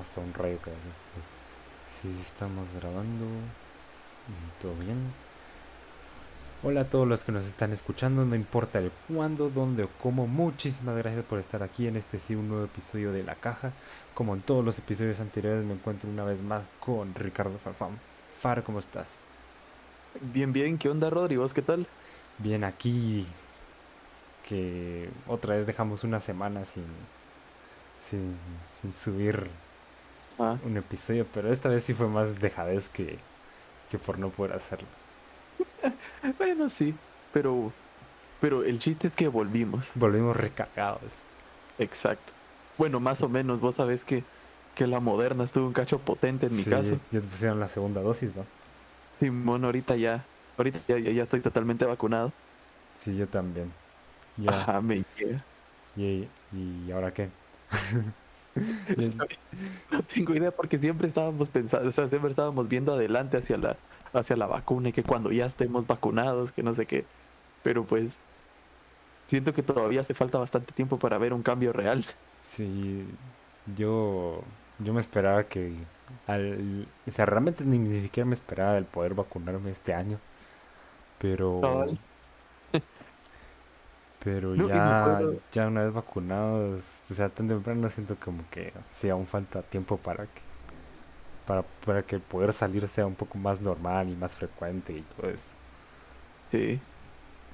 hasta un rayo que Sí, estamos grabando. Todo bien. Hola a todos los que nos están escuchando, no importa el cuándo, dónde o cómo. Muchísimas gracias por estar aquí en este sí un nuevo episodio de La Caja. Como en todos los episodios anteriores me encuentro una vez más con Ricardo Farfán. Far, ¿cómo estás? Bien, bien. ¿Qué onda, Rodri? ¿Vos qué tal? Bien, aquí que otra vez dejamos una semana sin, sin, sin subir ah. un episodio, pero esta vez sí fue más dejadez que, que por no poder hacerlo. bueno, sí, pero, pero el chiste es que volvimos. Volvimos recargados. Exacto. Bueno, más o menos, vos sabés que, que la moderna estuvo un cacho potente en mi caso. Ya te pusieron la segunda dosis, ¿no? Simón, ahorita ya, ahorita ya, ya estoy totalmente vacunado. Sí, yo también. Ya. Ajá, me llega. ¿Y, ¿Y ahora qué? no tengo idea porque siempre estábamos pensando, o sea, siempre estábamos viendo adelante hacia la, hacia la vacuna y que cuando ya estemos vacunados, que no sé qué. Pero pues siento que todavía hace falta bastante tiempo para ver un cambio real. Sí, yo, yo me esperaba que, al, o sea, realmente ni, ni siquiera me esperaba el poder vacunarme este año. Pero... Pero ya, ya una vez vacunados, o sea, tan temprano siento como que sí, aún falta tiempo para que para, para que poder salir sea un poco más normal y más frecuente y todo eso. Sí.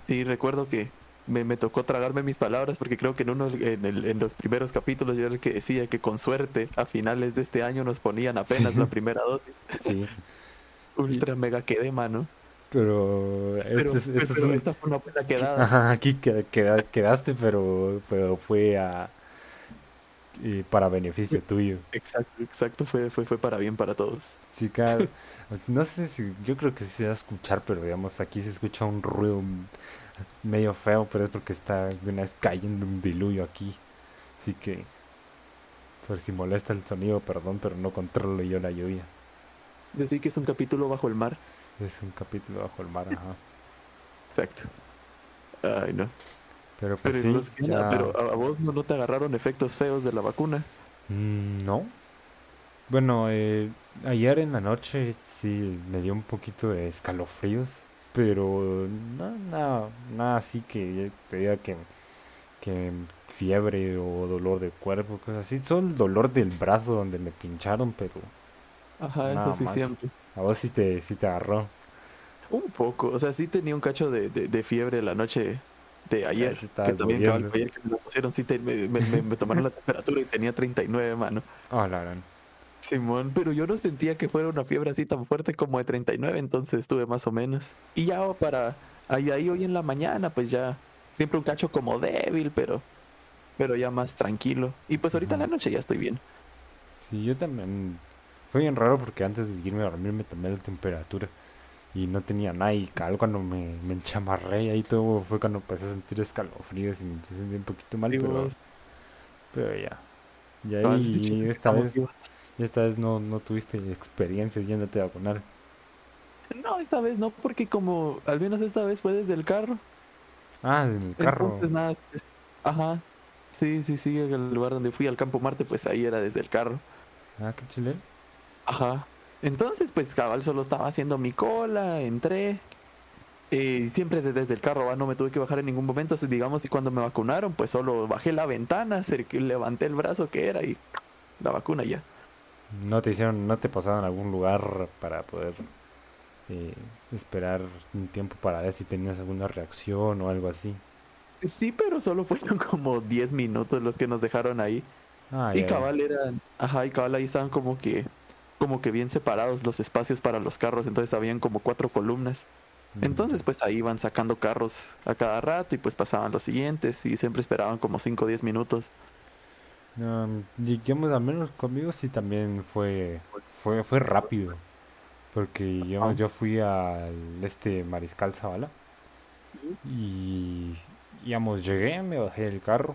Sí, recuerdo que me, me tocó tragarme mis palabras porque creo que en uno en, el, en los primeros capítulos yo era el que decía que con suerte a finales de este año nos ponían apenas la primera dosis. Sí. Ultra mega quedé, mano. Pero, este es, este es esta fue una buena quedada. aquí quedaste, pero, pero fue a, para beneficio tuyo. Exacto, exacto, fue, fue, fue para bien para todos. Sí, claro. No sé si, yo creo que sí se va a escuchar, pero digamos, aquí se escucha un ruido medio feo, pero es porque está de una vez cayendo un diluvio aquí. Así que, por si molesta el sonido, perdón, pero no controlo yo la lluvia. Decir que es un capítulo bajo el mar. Es un capítulo bajo el mar, ajá. Exacto. Ay, no. Pero pues sí, pero a vos no, te agarraron efectos feos de la vacuna. Mm, no. Bueno, eh, ayer en la noche sí me dio un poquito de escalofríos, pero nada, nada así que te diga que, que fiebre o dolor de cuerpo, cosas así. Solo el dolor del brazo donde me pincharon, pero... Ajá, eso sí siempre. A vos sí te, sí te agarró. Un poco, o sea, sí tenía un cacho de, de, fiebre la noche de ayer. Que también ayer que me lo pusieron, sí me, me, tomaron la temperatura y tenía 39, mano. Ah, la gran. Simón, pero yo no sentía que fuera una fiebre así tan fuerte como de 39, entonces estuve más o menos. Y ya para ahí, ahí hoy en la mañana, pues ya siempre un cacho como débil, pero pero ya más tranquilo. Y pues ahorita en la noche ya estoy bien. Sí, yo también fue bien raro porque antes de irme a dormir me tomé la temperatura y no tenía nada y cada cuando me, me enchamarré y ahí todo fue cuando empecé a sentir escalofríos y me sentí un poquito mal, pero, pero ya. Y ahí esta vez, esta vez no, no tuviste experiencias yéndote a vacunar. No, esta vez no, porque como al menos esta vez fue desde el carro. Ah, en el carro. Entonces nada, ajá. Sí, sí, sí, el lugar donde fui al Campo Marte, pues ahí era desde el carro. Ah, qué chile. Ajá. Entonces, pues cabal solo estaba haciendo mi cola, entré. Eh, siempre desde el carro, no me tuve que bajar en ningún momento. digamos, y cuando me vacunaron, pues solo bajé la ventana, levanté el brazo que era y la vacuna ya. ¿No te hicieron, no te pasaron a algún lugar para poder eh, esperar un tiempo para ver si tenías alguna reacción o algo así? Sí, pero solo fueron como 10 minutos los que nos dejaron ahí. Ah, y cabal eran, ajá, y cabal ahí estaban como que como que bien separados los espacios para los carros, entonces habían como cuatro columnas. Entonces pues ahí iban sacando carros a cada rato y pues pasaban los siguientes y siempre esperaban como 5 o 10 minutos. Um, digamos, al menos conmigo sí también fue, fue, fue rápido. Porque yo, yo fui al este Mariscal Zavala. Y digamos, llegué, me bajé del carro.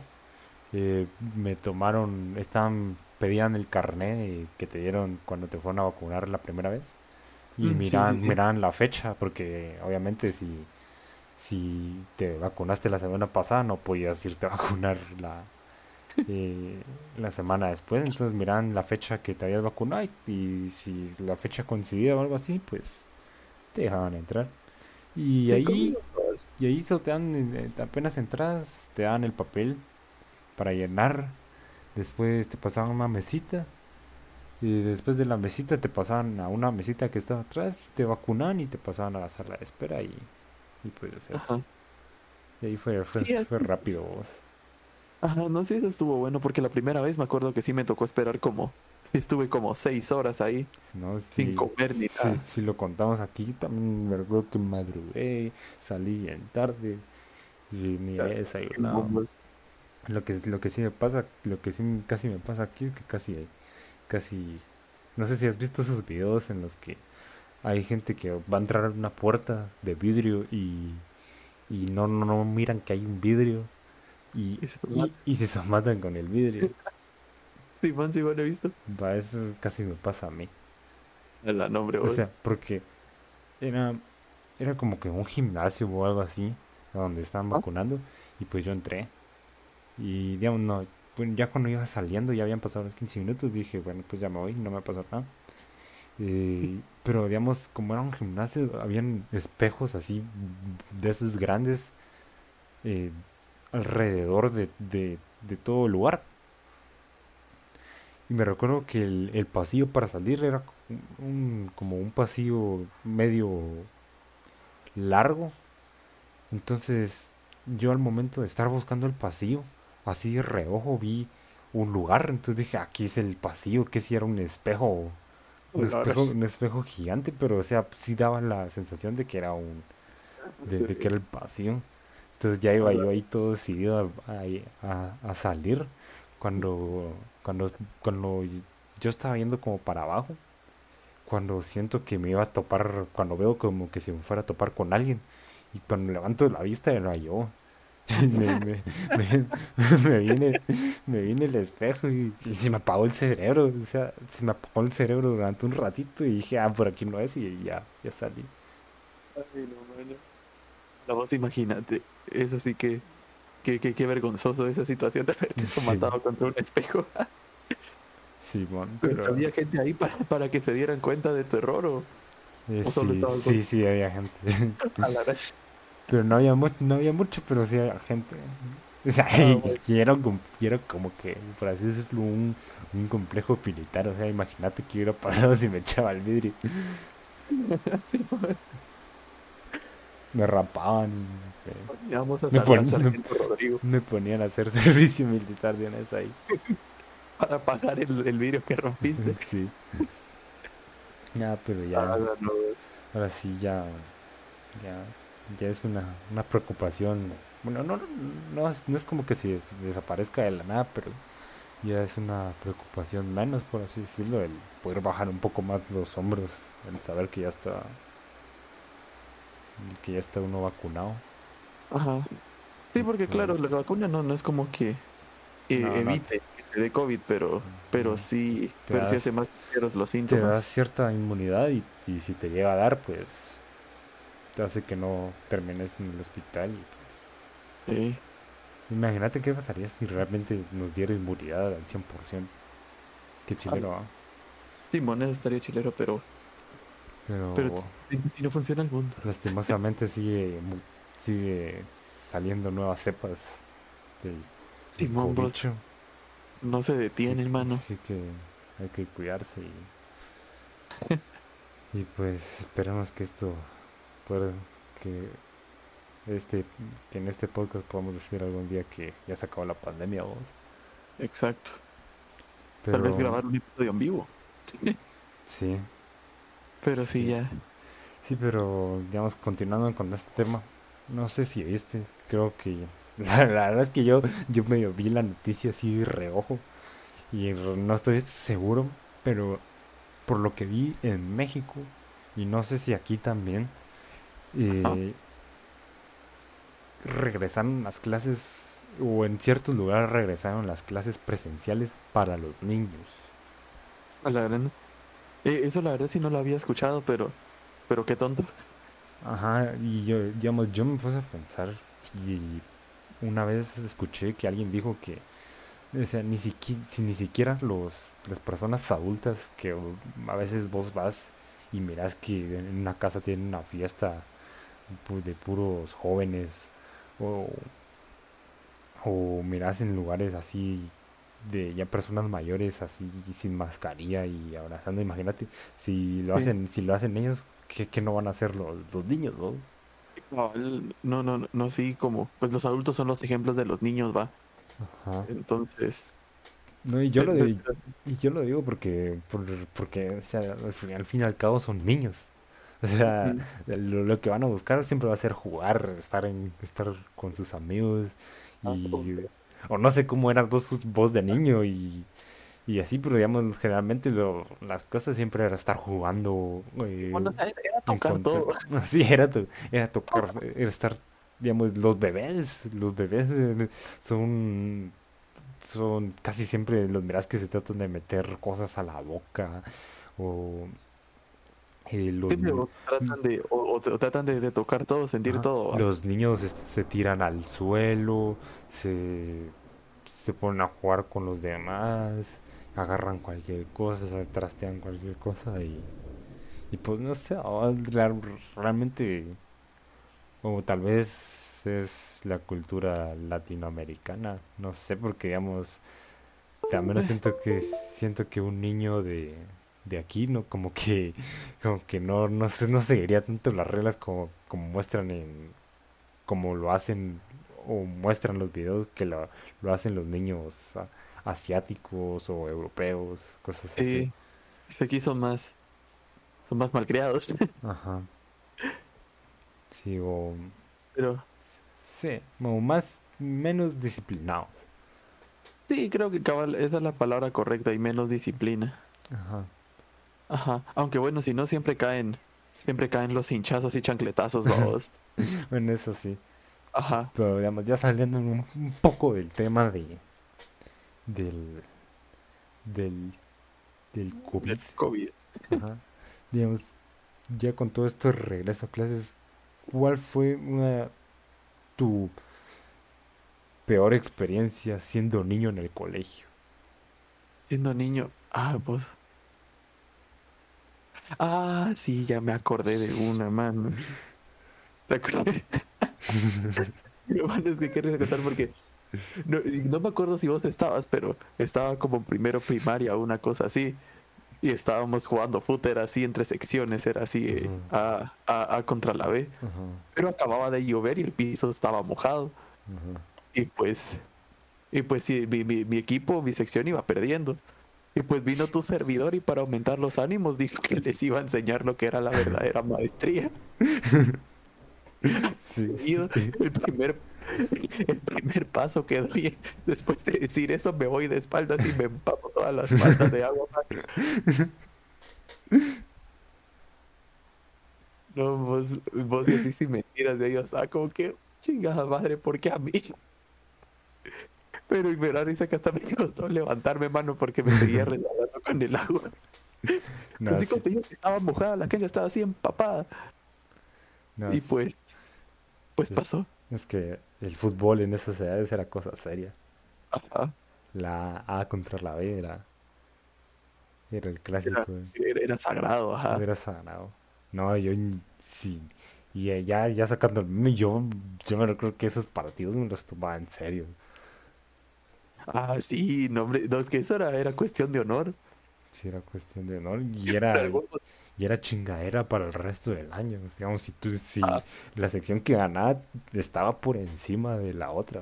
Eh, me tomaron, estaban pedían el carnet que te dieron cuando te fueron a vacunar la primera vez y mm, miran, la fecha porque obviamente si si te vacunaste la semana pasada no podías irte a vacunar la, eh, la semana después. Entonces miran la fecha que te habías vacunado y, si la fecha coincidía o algo así, pues te dejaban entrar. Y ahí, y ahí te dan, eh, apenas entras, te dan el papel para llenar. Después te pasaban una mesita. Y después de la mesita te pasaban a una mesita que estaba atrás, te vacunan y te pasaban a la sala de espera y, y pues eso. Y ahí fue, fue, fue rápido vos. Ajá, no sé, eso estuvo bueno porque la primera vez me acuerdo que sí me tocó esperar como, sí estuve como seis horas ahí no, sin comer ni nada. Si lo contamos aquí, también me acuerdo que madrugué, salí en tarde, y ni he desayunado. Lo que, lo que sí me pasa, lo que sí casi me pasa aquí es que casi, casi, no sé si has visto esos videos en los que hay gente que va a entrar a una puerta de vidrio y, y no, no, no miran que hay un vidrio y, y, se somatan con el vidrio. sí, man, sí, bueno, he visto. Va, eso casi me pasa a mí. El nombre, O sea, porque era, era como que un gimnasio o algo así, donde estaban ah. vacunando, y pues yo entré. Y digamos, no, ya cuando iba saliendo, ya habían pasado los 15 minutos, dije, bueno, pues ya me voy, no me pasó nada. Eh, pero digamos, como era un gimnasio, habían espejos así de esos grandes eh, alrededor de, de, todo el lugar. Y me recuerdo que el, pasillo para salir era un, como un pasillo medio largo. Entonces yo al momento de estar buscando el pasillo, así de reojo vi un lugar. Entonces dije, aquí es el pasillo, que si era un espejo. Un espejo, un espejo gigante, pero o sea, sí daba la sensación de que era un... de que era el pasillo. Entonces ya iba yo ahí todo decidido a, salir cuando, cuando, cuando yo estaba yendo como para abajo, cuando siento que me iba a topar, cuando veo como que se me fuera a topar con alguien y cuando levanto la vista era yo. me, me, viene, me viene el espejo y, se me apagó el cerebro, o sea, se me apagó el cerebro durante un ratito y dije, ah, por aquí no es y ya, ya salí. Ay, no, La voz, imagínate, eso sí que, que, que, vergonzoso esa situación de haberte matado contra un espejo. sí, pero... ¿Había gente ahí para, para que se dieran cuenta de tu error o, eh, sí, sí, sí, había gente. Pero no había, mucho, no había mucho, pero sí había gente. O sea, ah, y, era, como que, por así decirlo, un, un complejo militar. O sea, imagínate que hubiera pasado si me echaba el vidrio. sí, me rapaban. me, ponían a hacer servicio militar de una vez ahí. Para pagar el, el vidrio que rompiste. sí. Ya, pero ya. Ah, ahora sí, ya. Ya, ya es una, una preocupación. Bueno, no, no, es, no es como que se desaparezca de la nada, pero ya es una preocupación menos, por así decirlo, el poder bajar un poco más los hombros, el saber que ya está que ya está uno vacunado. Ajá. Sí, porque claro, la vacuna no, no es como que eh, evite que te dé COVID, pero, pero sí, pero sí hace más ligeros los síntomas. Te da cierta inmunidad y, si te llega a dar, pues te hace que no termines en el hospital. Y, pues, sí. Imagínate qué pasaría si realmente nos diera inmunidad al 100%. Qué chilero, ¿ah? Sí, estaría chilero, pero pero, si no funciona el mundo. Lastimosamente sigue, sigue saliendo nuevas cepas del, sí, No se detiene, hermano. Así que hay que cuidarse y, y pues esperamos que esto pueda que este que en este podcast podamos decir algún día que ya se acabó la pandemia vos. Exacto. Tal vez grabar un episodio en vivo. sí. Pero sí, ya. Sí, pero digamos, continuando con este tema, no sé si viste, creo que la, verdad es que yo, yo medio vi la noticia así de reojo y no estoy seguro, pero por lo que vi en México y no sé si aquí también, eh, regresaron las clases o en ciertos lugares regresaron las clases presenciales para los niños. A la gran eh, eso la verdad sí no lo había escuchado, pero, pero qué tonto. Ajá, y yo, digamos, yo me puse a pensar y una vez escuché que alguien dijo que O sea, ni siquiera, ni siquiera los, las personas adultas que a veces vos vas y miras que en una casa tienen una fiesta de puros jóvenes o, o miras en lugares así de ya personas mayores así sin mascarilla y abrazando imagínate si lo hacen si lo hacen ellos ¿qué, no van a hacer los, los niños no? no no no sí como pues los adultos son los ejemplos de los niños va Ajá. entonces no y yo lo digo, y yo lo digo porque porque al, fin, y al cabo son niños o sea, lo, que van a buscar siempre va a ser jugar, estar en estar con sus amigos ah, y o no sé cómo eran vos, vos de niño y, y así, pero digamos, generalmente lo, las cosas siempre era estar jugando. Eh, bueno, era, tocar todo. Sí, era, era tocar, era estar, digamos, los bebés, los bebés eh, son son casi siempre los miras que se tratan de meter cosas a la boca o los, tratan de, o, tratan de, tocar todo, sentir todo. Los niños se tiran al suelo, se, se ponen a jugar con los demás, agarran cualquier cosa, se trastean cualquier cosa y, y pues no sé, realmente, o tal vez es la cultura latinoamericana, no sé, porque digamos, también siento que siento que un niño de de aquí, ¿no? Como que, como que no, no, no seguiría tanto las reglas como, como muestran en, como lo hacen o muestran los videos que lo, lo hacen los niños asiáticos o europeos, cosas así. Sí, aquí son más, son más malcriados. Ajá. Sí, o... Pero... Sí, o más, menos disciplinados. Sí, creo que cabal, esa es la palabra correcta y menos disciplina. Ajá. Ajá, aunque bueno, si no siempre caen, siempre caen los hinchazos y chancletazos, vamos. bueno, eso sí. Ajá. Pero digamos, ya saliendo un, poco del tema de del del del COVID. COVID. Ajá. digamos, ya con todo esto de regreso a clases, ¿cuál fue una tu peor experiencia siendo niño en el colegio? Siendo niño, ah, pues Ah, sí, ya me acordé de una, mano. ¿Te acuerdas? es que quieres contar porque no, no, me acuerdo si vos estabas, pero estaba como en primero primaria o una cosa así. Y estábamos jugando fútbol así entre secciones, era así eh, a, a, contra la B. Pero acababa de llover y el piso estaba mojado. Y pues, y pues sí, mi, mi, mi equipo, mi sección iba perdiendo. Y pues vino tu servidor y para aumentar los ánimos dijo que les iba a enseñar lo que era la verdadera maestría. Sí, El, primer, el primer paso que doy después de decir eso me voy de espaldas y me empapo todas las faldas de agua. No, vos, vos decís y mentiras de ellos. Ah, como que chingada madre, ¿por qué a mí? Pero y me da risa que hasta me costó levantarme, mano, porque me seguía resbalando con el agua. No, así sí. que estaba mojada, la cancha estaba así empapada. y pues, pues pasó. Es que el fútbol en esas edades era cosa seria. Ajá. La A contra la B era, era el clásico. Era, sagrado, ajá. Era sagrado. No, yo sí. Y ya, ya sacando el yo, yo me recuerdo que esos partidos me los tomaba en serio. Ah, sí, no, hombre, no, es que eso era, era cuestión de honor. Sí, era cuestión de honor. Y era, y era chingadera para el resto del año. Digamos, si tú, si ah. la sección que ganaba estaba por encima de la otra.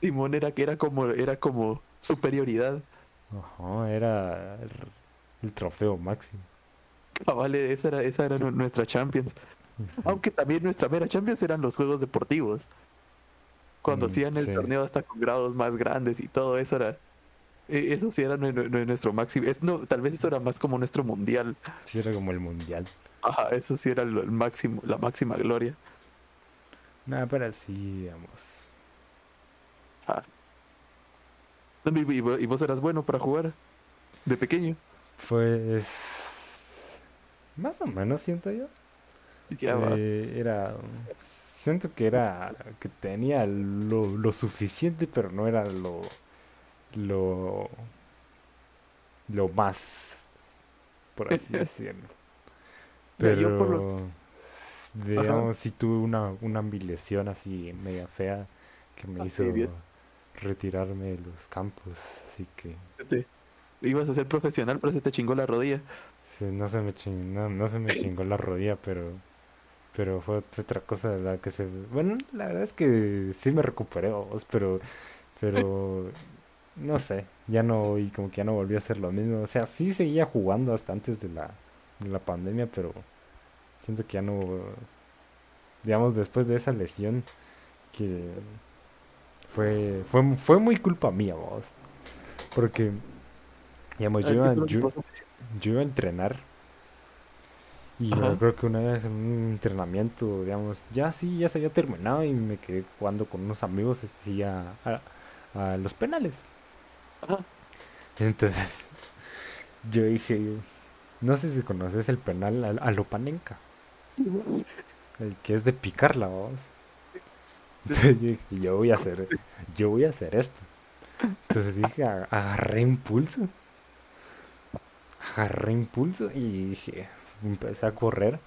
Simón era que era como, era como superioridad. Ajá, era el, trofeo máximo. Ah, vale, esa era, esa era nuestra Champions. Aunque también nuestra mera Champions eran los juegos deportivos cuando mm, hacían el torneo hasta con grados más grandes y todo eso era e, eso sí era nuestro máximo es, no, tal vez eso era más como nuestro mundial. Sí era como el mundial. Ajá eso sí era el, máximo la máxima gloria. Nada pero sí digamos. Ah. ¿Y, vos eras bueno para jugar de pequeño. Pues más o menos siento yo. Ya eh, era siento que era que tenía lo, lo, suficiente pero no era lo lo, lo más, por así decirlo. Pero, digamos, si tuve una, una ambilación así media fea que me hizo retirarme de los campos, así que... ibas a ser profesional, pero se te chingó la rodilla. no se me chingó, no, se me chingó la rodilla, pero pero fue otra cosa la que se bueno la verdad es que sí me recuperé pero pero no sé ya no y como que ya no volví a hacer lo mismo o sea sí seguía jugando hasta antes de la de la pandemia pero siento que ya no digamos después de esa lesión que fue fue fue muy culpa mía vos porque digamos yo iba, yo iba a entrenar y creo que una vez en un entrenamiento, digamos, ya sí, ya se había terminado y me quedé jugando con unos amigos así a, a, los penales. Entonces, yo dije, no sé si conoces el penal a, a Lopanenka. El que es de picar la voz. Entonces yo dije, yo voy a hacer, yo voy a hacer esto. Entonces dije, agarré impulso. Agarré impulso y dije, empecé a correr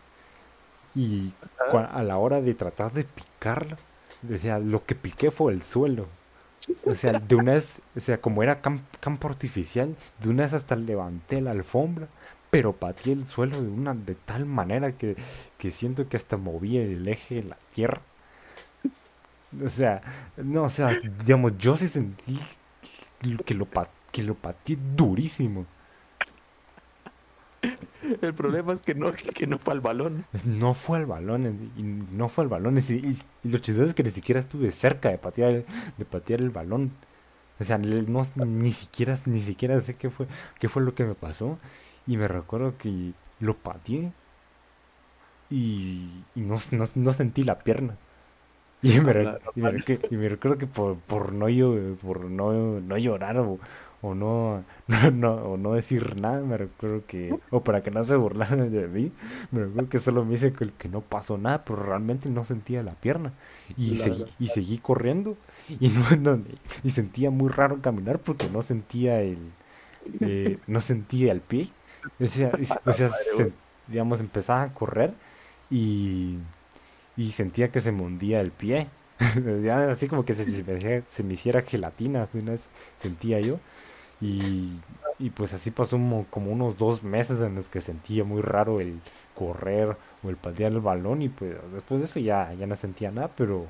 y a la hora de tratar de picarla, decía, lo que piqué fue el suelo. O sea, de una vez, o sea, como era campo artificial, de una vez hasta levanté la alfombra, pero pateé el suelo de una de tal manera que, que siento que hasta movía el eje de la tierra. O sea, no, o sea, digamos, yo sí sentí que lo, que lo pateé durísimo. El problema es que no, que no fue al balón. No fue al balón, y no fue al balón. Y, lo chistoso es que ni siquiera estuve cerca de patear, de patear el balón. O sea, no, ni siquiera, ni siquiera sé qué fue, qué fue lo que me pasó. Y me recuerdo que lo pateé y, no, no, sentí la pierna. Y me, recuerdo que por, por, no, por no, no llorar o, o no, no, o no decir nada, me recuerdo que, o para que no se burlaran de mí, me recuerdo que solo me dice que, que no pasó nada, pero realmente no sentía la pierna. Y, seguí, y seguí corriendo y, no, y sentía muy raro caminar porque no sentía el, eh, no sentía el pie. O sea, o sea digamos, empezaba a correr y, y sentía que se me hundía el pie. así como que se, me, se me hiciera gelatina, una vez sentía yo. Y, y pues así pasó como, unos dos meses en los que sentía muy raro el correr o el patear el balón y pues después de eso ya, ya no sentía nada, pero...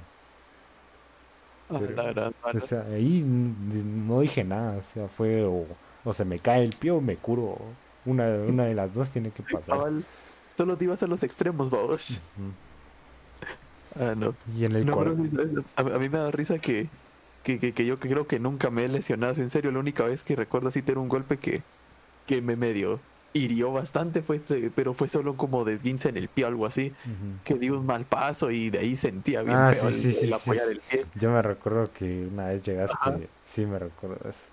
Ah, o sea, ahí no dije nada, o sea, fue o, o se me cae el pie o me curo. Una, una de las dos tiene que pasar. Solo te ibas a los extremos, vamos. Ah, no. Y en el a, mí me da risa que que, que, yo creo que nunca me he lesionado. En serio, la única vez que recuerdo así tener un golpe que, que me medio hirió bastante, fue este, pero fue solo como desguince en el pie o algo así, que di un mal paso y de ahí sentía bien ah, sí, sí, del pie. Yo me recuerdo que una vez llegaste, sí me recuerdo eso.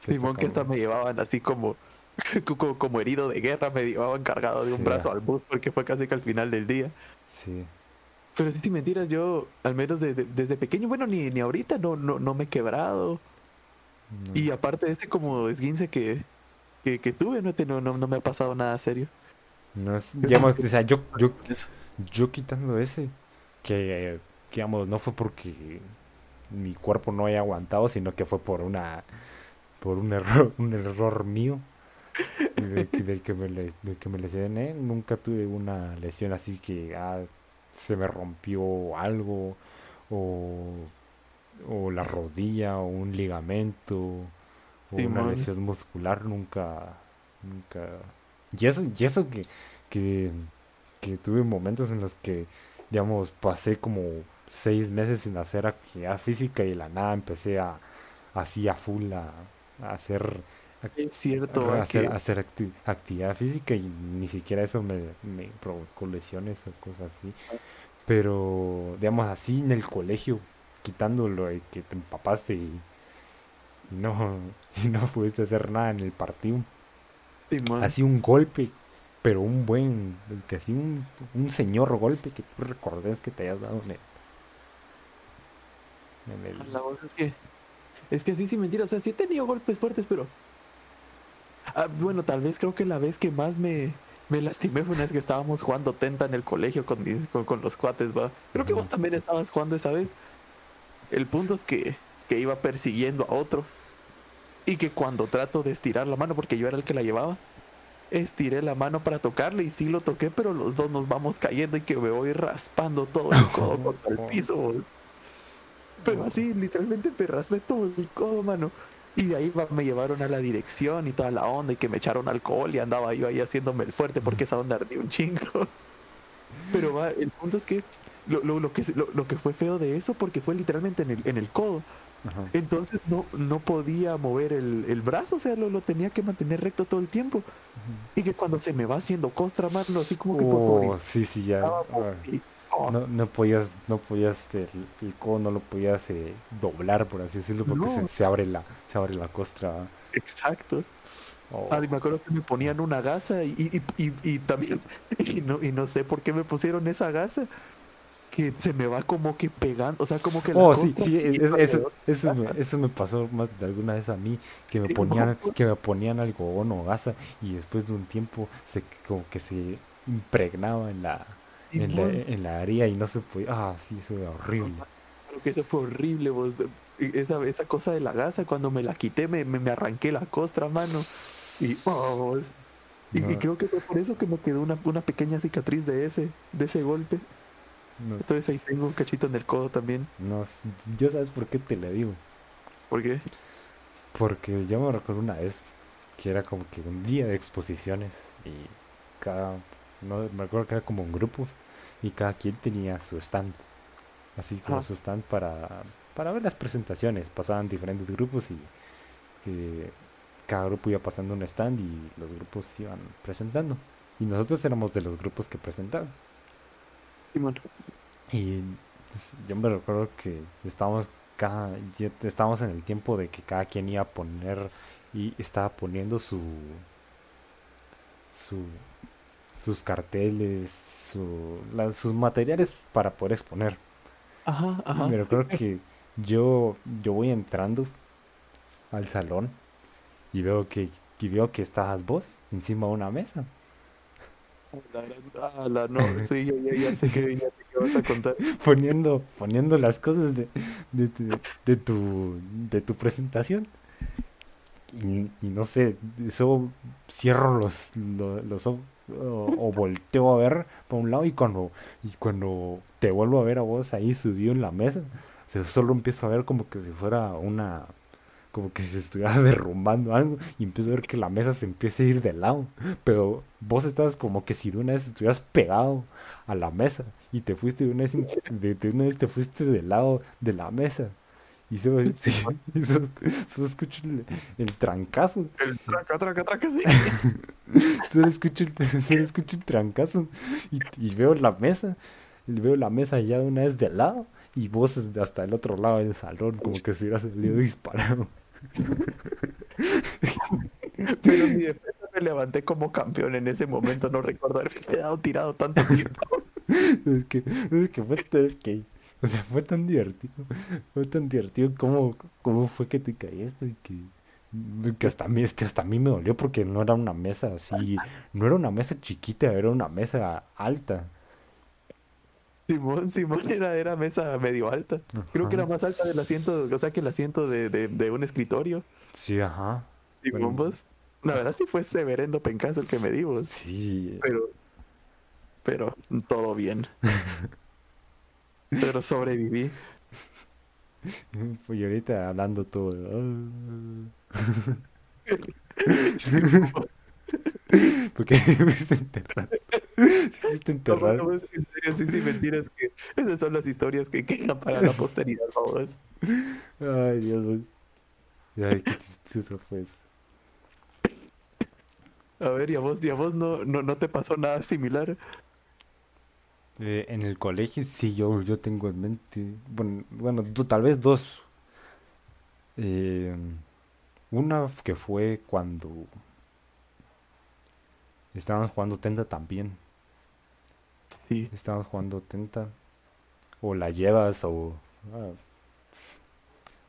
Simón, que hasta me llevaban así como, como, herido de guerra, me llevaban cargado de un brazo al bus porque fue casi que al final del día. Sí. Pero si mentiras, yo, al menos desde pequeño, bueno, ni, ni ahorita no, no, no me he quebrado. Y aparte de ese como esguince que, que, que tuve, no, no, no, me ha pasado nada serio. No es, digamos, o sea, yo, yo, yo quitando ese, que, digamos, no fue porque mi cuerpo no haya aguantado, sino que fue por una, por un error, un error mío. Del, que me, del que me lesioné, nunca tuve una lesión así que, ah, se me rompió algo o, o la rodilla o un ligamento o una lesión muscular nunca nunca. Y eso y eso que, que, que tuve momentos en los que digamos pasé como seis meses sin hacer actividad física y la nada empecé a así a full a, hacer es cierto hacer, hacer actividad física y ni siquiera eso me, me provocó lesiones o cosas así pero, digamos así, en el colegio, quitándolo de que te empapaste y, no, y no pudiste hacer nada en el partido. así un golpe, pero un buen, que así un, un señor golpe que tú recordes que te hayas dado en el... La voz es que Es que sí, sí, mentira. O sea, sí he tenido golpes fuertes, pero. Ah, bueno, tal vez creo que la vez que más me, me lastimé fue una vez que estábamos jugando tenta en el colegio con, con, los cuates, va. Creo que vos también estabas jugando esa vez. El punto es que, que iba persiguiendo a otro. Y que cuando trato de estirar la mano, porque yo era el que la llevaba, estiré la mano para tocarle y sí lo toqué, pero los dos nos vamos cayendo y que me voy raspando todo el codo contra el piso. Pero así, literalmente me raspé todo el codo, mano. Y de ahí me llevaron a la dirección y toda la onda y que me echaron alcohol y andaba yo ahí haciéndome el fuerte porque esa onda ardía un chingo. Pero va, el punto es que lo, lo, que lo, que fue feo de eso porque fue literalmente en el, en el codo. Entonces no, no podía mover el, el brazo, o sea, lo, lo, tenía que mantener recto todo el tiempo. Y que cuando se me va haciendo costra, mano, así como que... Oh, sí, sí, ya. Oh. No, no podías, no podías, el, el codo no lo podías eh, doblar, por así decirlo, porque se, se, abre la, se abre la costra. Exacto. Oh. me acuerdo que me ponían una gasa y, y, y, también, y no, y no sé por qué me pusieron esa gasa, que se me va como que pegando, o sea, como que... La oh, sí, sí, eso, eso, me, eso me pasó más de alguna vez a mí, que me ponían, que me ponían algodón o gasa y después de un tiempo se como que se impregnaba en la, en, la, en la área y no se podía... Ah, sí, eso era horrible. Creo que eso fue horrible, vos. Esa, esa cosa de la gasa, cuando me la quité, me, me, arranqué la costra, mano. Y, oh, y, creo que fue por eso que me quedó una, una pequeña cicatriz de ese, de ese golpe. Entonces ahí tengo un cachito en el codo también. No, yo sabes por qué te la digo. ¿Por qué? Porque yo me recuerdo una vez que era como que un día de exposiciones y cada, no me acuerdo que era como en grupos y cada quien tenía su stand. Así como su stand para, para ver las presentaciones. Pasaban diferentes grupos y que cada grupo iba pasando un stand y los grupos iban presentando. Y nosotros éramos de los grupos que presentaban. Y pues, yo me recuerdo que estábamos cada, estábamos en el tiempo de que cada quien iba a poner y estaba poniendo su, su sus carteles, su, sus materiales para poder exponer. Ajá, ajá. Me recuerdo que yo, yo voy entrando al salón y veo que, y veo que estabas vos encima de una mesa. La, no, sí, yo ya, sé que, vas a contar. Poniendo, poniendo las cosas de, de, de, tu, de tu presentación. Y, no sé, eso cierro los, los, ojos o, volteo a ver por un lado y cuando, y cuando te vuelvo a ver a vos ahí subido en la mesa, solo empiezo a ver como que si fuera una como que se estuviera derrumbando algo y empiezo a ver que la mesa se empieza a ir de lado. Pero vos estabas como que si de una vez estuvieras pegado a la mesa y te fuiste de una vez, de, una vez te fuiste del lado de la mesa. Y se, se, escucha el, trancazo. El tranca, tranca, tranca, sí. solo, escucho el, solo escucho el trancazo y, y veo la mesa. Y veo la mesa ya de una vez de lado y vos hasta el otro lado del salón, como que se hubiera salido disparado. Pero mi defensa me levanté como campeón en ese momento. No recuerdo haberme quedado tirado tanto tiempo. es que, es que es que, o sea, fue tan divertido. Fue tan divertido como, cómo fue que te caíste. Que, que hasta a mí, es que hasta a mí me dolió porque no era una mesa así. No era una mesa chiquita, era una mesa alta. Simón, Simón era, era mesa medio alta. Creo que era más alta del asiento, o sea que el asiento de, de, un escritorio. Sí, ajá. Simón, vos. La verdad sí fue severendo pencaso el que me dimos. Sí. Pero. Pero todo bien. pero sobreviví. Pues ahorita hablando todo. Porque fuiste enterrado. Fuiste enterrado. en serio, sí, sí, mentiras. Que esas son las historias que quedan para la posteridad, vamos. Ay, Dios. Ay, qué chistoso fue eso. A ver, ¿y a vos, y a vos no, no, no te pasó nada similar? Eh, en el colegio sí, yo, yo tengo en mente, bueno, bueno tal vez dos. Eh, una que fue cuando Estábamos jugando Tenta también. Sí. Estábamos jugando Tenta. O la llevas o... Ah,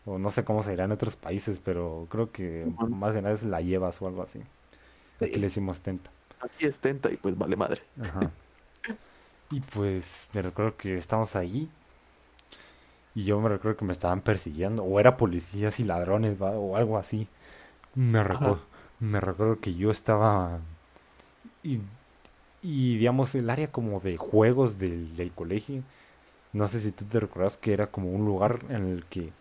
O no sé cómo se irá en otros países, pero creo que más de nada es la llevas o algo así. Aquí le decimos tenta. Aquí es tenta y pues vale madre. Ajá. Y pues me recuerdo que estamos ahí. Y yo me recuerdo que me estaban persiguiendo. O era policías y ladrones, o algo así. Me recuerdo, me recuerdo que yo estaba. Y, y digamos, el área como de juegos del, del colegio. No sé si tú te recuerdas que era como un lugar en el que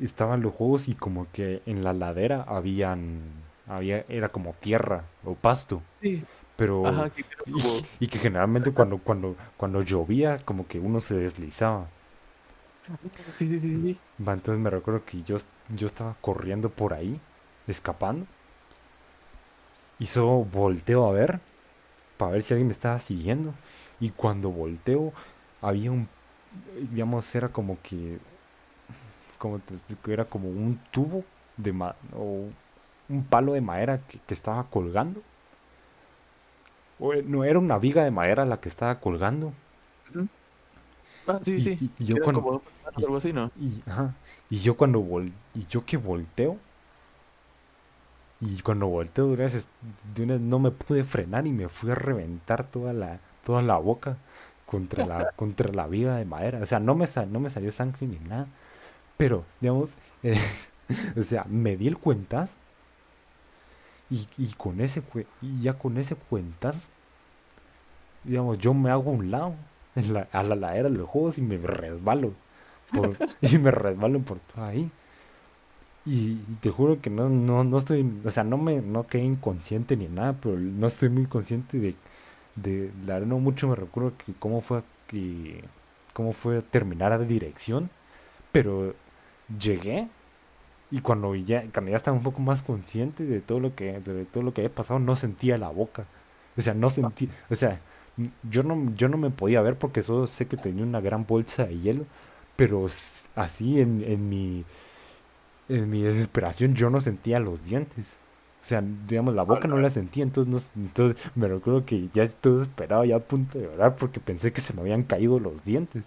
estaban los juegos y como que en la ladera habían había era como tierra o pasto. Sí. Pero y, que generalmente cuando cuando cuando llovía como que uno se deslizaba. Sí, sí, sí, sí. entonces me recuerdo que yo yo estaba corriendo por ahí, escapando. Y solo volteo a ver para ver si alguien me estaba siguiendo y cuando volteo había un digamos era como que como era como un tubo de o un palo de madera que, estaba colgando. No era una viga de madera la que estaba colgando. Ah, sí, sí. Y, yo cuando. algo así, ¿no? Y, ajá, y yo cuando vol, y yo que volteo. Y cuando volteo, gracias, de una, no me pude frenar y me fui a reventar toda la, toda la boca contra la, contra la viga de madera. O sea, no me, no me salió sangre ni nada. Pero, digamos, eh, o sea, me di el cuentas y, y con ese y ya con ese cuentas, digamos, yo me hago a un lado en la, a la ladera de los juegos y me resbalo. y me resbalo por ahí. Y, te juro que no, no, no estoy, o sea, no me, no quedé inconsciente ni nada, pero no estoy muy consciente de, de la no mucho me recuerdo que cómo fue que, cómo fue terminar de dirección, pero llegué y cuando ya, cuando ya estaba un poco más consciente de todo lo que, de todo lo que había pasado, no sentía la boca. O sea, no sentía, o sea, yo no, yo no me podía ver porque solo sé que tenía una gran bolsa de hielo, pero así en, en mi, en mi desesperación yo no sentía los dientes. O sea, digamos, la boca no la sentía, entonces, no, entonces me recuerdo que ya todo esperaba ya a punto de llorar porque pensé que se me habían caído los dientes.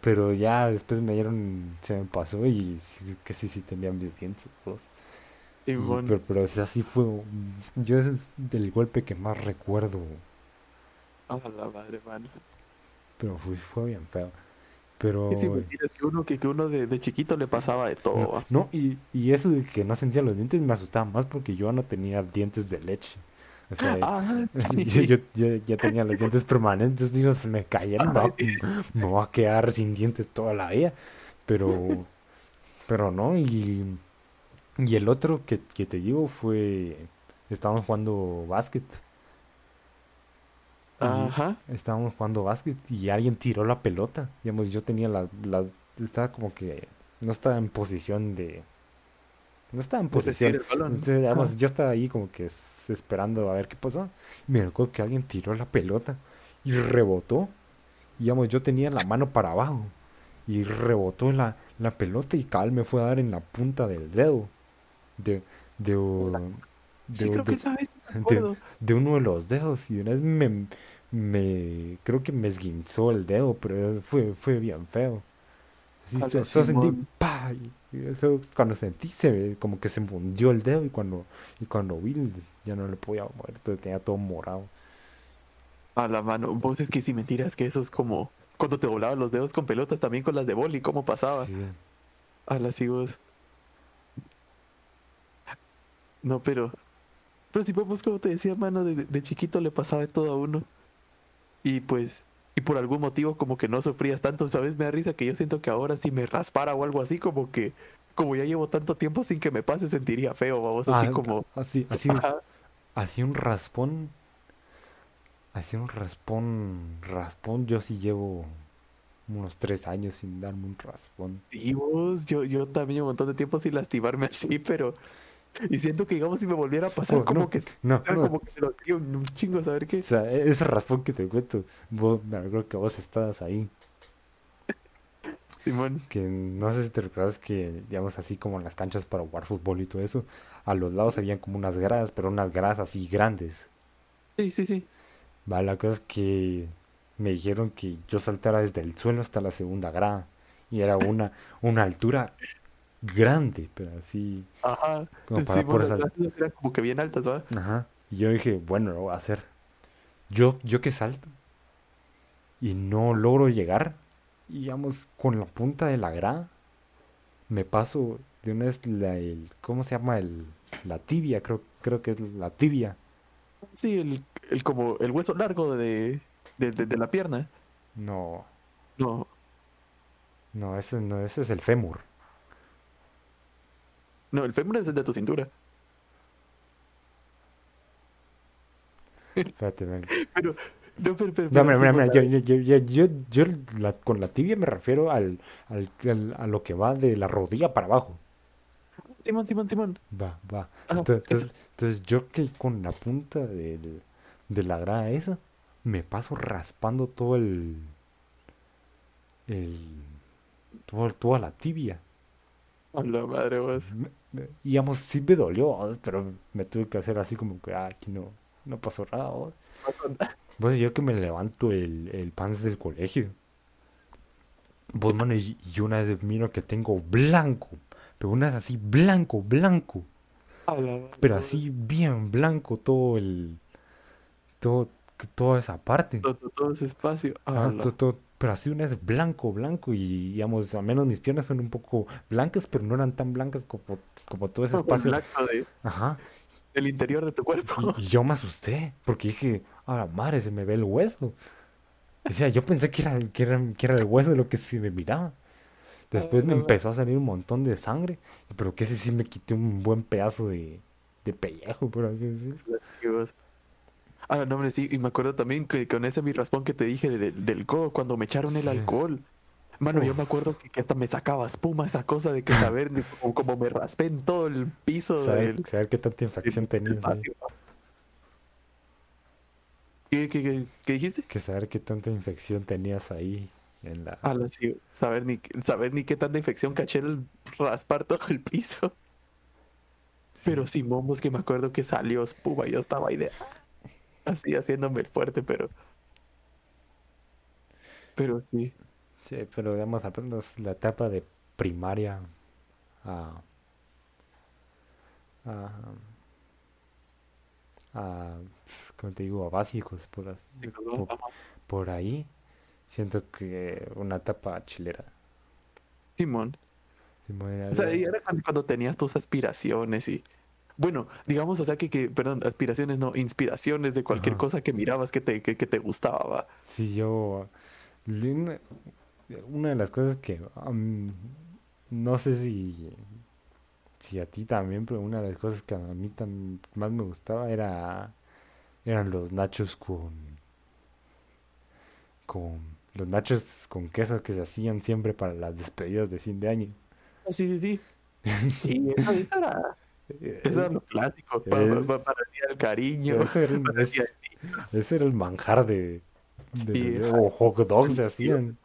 Pero ya después me dieron, se me pasó y que sí, sí tenían mis dientes. Pero, pero así fue, yo es del golpe que más recuerdo. A la madre, mano. Pero fue, fue bien feo. Pero... Sí, que uno, que, que uno de, de, chiquito le pasaba de todo. No, y, y eso de que no sentía los dientes me asustaba más porque yo no tenía dientes de leche. O sea, ah, yo, ya tenía los dientes permanentes, digo, se me cayeron, me, voy a quedar sin dientes toda la vida. Pero, pero no, y, y el otro que, que te digo fue, estábamos jugando básquet. Ajá. Estábamos jugando básquet y alguien tiró la pelota. Digamos, yo tenía la, la, estaba como que, no estaba en posición de, no estaba en posición. Entonces, yo estaba ahí como que esperando a ver qué pasó. Me recuerdo que alguien tiró la pelota y rebotó. Y digamos, yo tenía la mano para abajo. Y rebotó la, la pelota y Cal me fue a dar en la punta del dedo. De, de, de, uno de los dedos. Y una vez me, me creo que me esguinzó el dedo, pero fue, fue bien feo. Así, sentí, eso cuando sentí se como que se fundió el dedo y cuando y cuando vi ya no le podía mover tenía todo morado. A la mano. Vos es que si mentiras que eso es como cuando te volaban los dedos con pelotas también con las de boli cómo pasaba a las vos no pero pero si vos como te decía mano de, de chiquito le pasaba de todo a uno y pues y por algún motivo como que no sufrías tanto, ¿sabes? Me da risa que yo siento que ahora si me raspara o algo así, como que como ya llevo tanto tiempo sin que me pase, sentiría feo, vamos, así ah, como... Así, así, así un raspón, así un raspón, raspón, yo sí llevo unos tres años sin darme un raspón. Y vos, yo, yo también un montón de tiempo sin lastimarme así, pero y siento que, digamos, si me volviera a pasar, oh, como que no, como que se lo tío, un chingo saber qué. O sea, e-, ese raspón que te cuento, vos, me acuerdo que vos estabas ahí. Simón. Que no sé si te recuerdas que, digamos, así como en las canchas para jugar fútbol y todo eso, a los lados habían como unas gradas, pero unas gradas así grandes. Sí, sí, sí. Vale, la cosa es que me dijeron que yo saltara desde el suelo hasta la segunda grada. Y era una, una altura grande, pero así. Ajá. Como para poder como que bien altas, ¿verdad? Ajá. Y yo dije, bueno, lo voy a hacer. Yo, yo que salto. Y no logro llegar. Y vamos con la punta de la grada. Me paso de una vez la, el, ¿cómo se llama? El, la tibia, creo, creo que es la tibia. Sí, el, el como el hueso largo de, de, de, la pierna. No. No. No, ese no, ese es el fémur. No, el fémur es el de tu cintura. Espérate, ven. Pero, no, pero, pero, no, mira, mira, mira, yo, yo, yo, yo, la, con la tibia me refiero al, al, al, a lo que va de la rodilla para abajo. Simón, Simón, Simón. Va, va. entonces, entonces, yo que con la punta del, de la grada esa me paso raspando todo el. el. Todo, toda la tibia. A la madre, vos. Y digamos, sí me dolió, pero me tuve que hacer así como que, ah, aquí no, no pasó nada. Vos. Yo que me levanto el, el pants del colegio. Vos, mano, y, y una vez miro que tengo blanco pero una es así blanco, blanco. pero así bien blanco todo el. Todo, toda esa parte. Todo, ese espacio. Pero así una es blanco, blanco. Y digamos, al menos mis piernas son un poco blancas, pero no eran tan blancas como, como todo ese espacio. Ajá. El interior de tu cuerpo. Y, yo me asusté, porque dije, a la madre, se me ve el hueso. O sea, yo pensé que era, que era, que era el hueso de lo que se me miraba. Después me empezó a salir un montón de sangre, pero que ese sí me quité un buen pedazo de, de pellejo, por así decirlo. Ah, no, hombre, sí, y me acuerdo también que con ese mi raspón que te dije del codo, cuando me echaron el alcohol. Mano, yo me acuerdo que, hasta me sacaba espuma esa cosa de que saber como, me raspé en todo el piso. Saber, saber qué tanta infección tenías. ¿Qué, qué, qué dijiste? Que saber qué tanta infección tenías ahí en la... saber ni, saber ni qué tanta infección caché el raspar todo el piso. Pero sí, momos que me acuerdo que salió espuma yo estaba ahí de... Así haciéndome el fuerte, pero... Pero sí. Sí, pero digamos, apenas la etapa de primaria a... a, a como te digo, a básicos, por, así, por ahí Siento que una etapa chilera. Simón. o sea, y era cuando, tenías tus aspiraciones y. Bueno, digamos, o sea, que, que perdón, aspiraciones, no, inspiraciones de cualquier cosa que mirabas que te, que, te gustaba. Sí, yo. Una, de las cosas que. no sé si. Si a ti también, pero una de las cosas que a mí más me gustaba era. Eran los nachos con. Con los nachos con queso que se hacían siempre para las despedidas de fin de año. Ah, sí, sí, sí. Sí, eso, era, eso era lo clásico, para, el día del cariño. Eso era, era el manjar de, o hot dogs se hacían.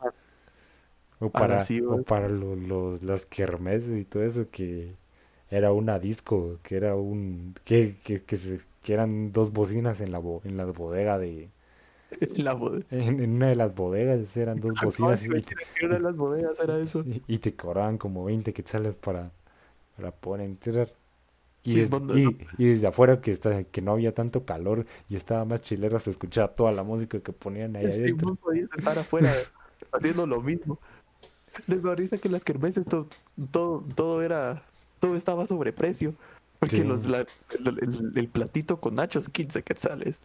O para, o para los, los, las kermeses y todo eso que era una disco, que era un que, que, que, se, que eran dos bocinas en la en la bodega de, en, una de las bodegas eran dos bocinas. y, una de las bodegas era eso. Y, te cobraban como 20 quetzales para, para poder entrar. Y, y, desde afuera que está, que no había tanto calor y estaba más chilero, se escuchaba toda la música que ponían ahí adentro. No podías estar afuera haciendo lo mismo. Les da risa que las kermeses todo, todo, todo era, todo estaba sobreprecio. Porque los, el, platito con nachos, 15 quetzales.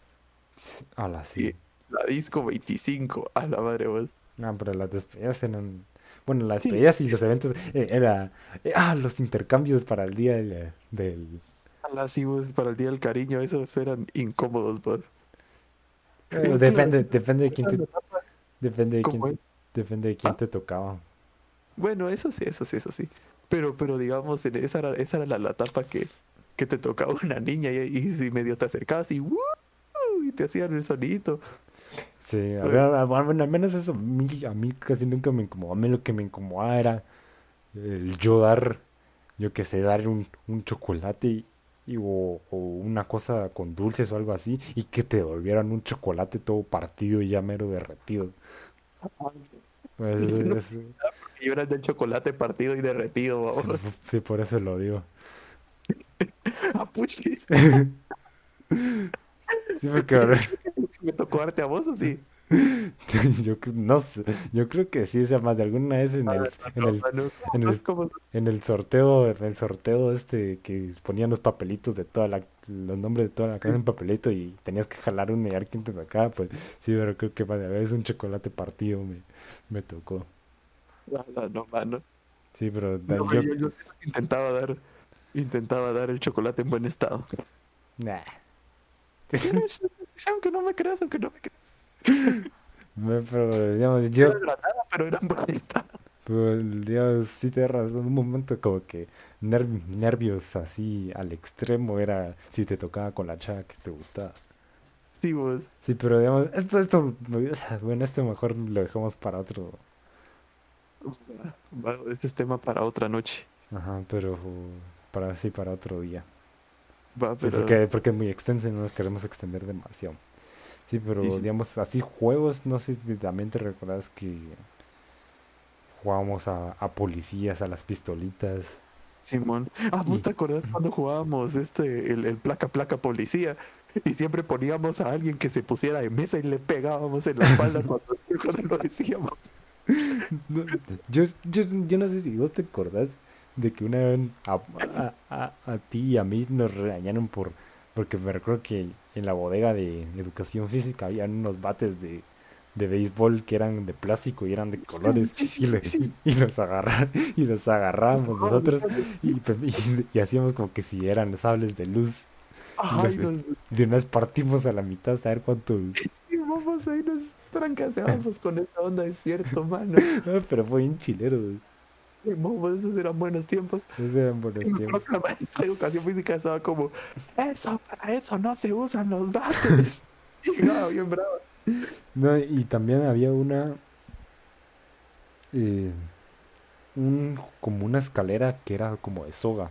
A la sí. La disco 25, a la madre vos. No, pero las despedidas eran. Bueno, las despedidas y los eventos eh, era. Eh, ah, los intercambios para el día del. del... sí, vos, para el día del cariño, esos eran incómodos, vos. depende, depende de quién te. Depende de quién, depende de quién te tocaba. Bueno, eso sí, eso sí, eso sí. Pero, pero digamos, esa era, esa era la, la etapa que, que te tocaba una niña y, y si medio te acercabas y, y te hacían el sonito. Sí, a ver, al menos eso a mí, a mí casi nunca me incomodó. A mí lo que me incomodaba era el yo dar, yo que sé, dar un, un chocolate y, o, una cosa con dulces o algo así y que te devolvieran un chocolate todo partido y ya mero derretido. Pues, yo era del chocolate partido y derretido, vamos. Sí, por eso lo digo. Apuchis. sí, porque ¿Me tocó arte a vos o sí? yo no sé, yo creo que sí, o sea, más de alguna vez en el, en el, en el, en el sorteo, en el sorteo este que ponían los papelitos de toda la, los nombres de toda la casa en papelito y tenías que jalar un y ver quién te tocaba, pues sí, pero creo que más de vez un chocolate partido me, me tocó. No, no, mano. Sí, pero yo, yo, intentaba dar, intentaba dar el chocolate en buen estado. Nah. Aunque no me creas, aunque no me creas pero, digamos, yo... pero eran. Pero, digamos, sí te razón, un momento como que nervios así al extremo era si te tocaba con la chava que te gustaba. Sí, vos. Sí, pero digamos, esto, esto, bueno, esto mejor lo dejamos para otro. este es tema para otra noche. Ajá, pero para sí, para otro día. Va, pero... porque, porque es muy extenso y no nos queremos extender demasiado. Sí, pero digamos, así juegos, no sé si también te recuerdas que jugábamos a, policías, a las pistolitas. Simón. Ah, ¿vos te acordás cuando jugábamos este, el, placa placa policía? Y siempre poníamos a alguien que se pusiera de mesa y le pegábamos en la espalda cuando, lo decíamos. yo, yo, yo no sé si vos te acordás de que una vez a, a, a ti y a mí nos regañaron por porque me recuerdo que en la bodega de educación física había unos bates de, de béisbol que eran de plástico y eran de colores y, los agarrar, y los agarrábamos nosotros y, y, hacíamos como que si eran sables de luz. De una vez partimos a la mitad a saber cuánto. Sí, vamos ahí nos trancaseábamos con esa onda, es cierto, mano. Pero fue bien chilero. Esos eran buenos tiempos. Esos eran buenos tiempos. la maestra de educación física estaba como, eso, para eso no se usan los bates. y no, bien bravo. No, y también había una. Eh, un, como una escalera que era como de soga.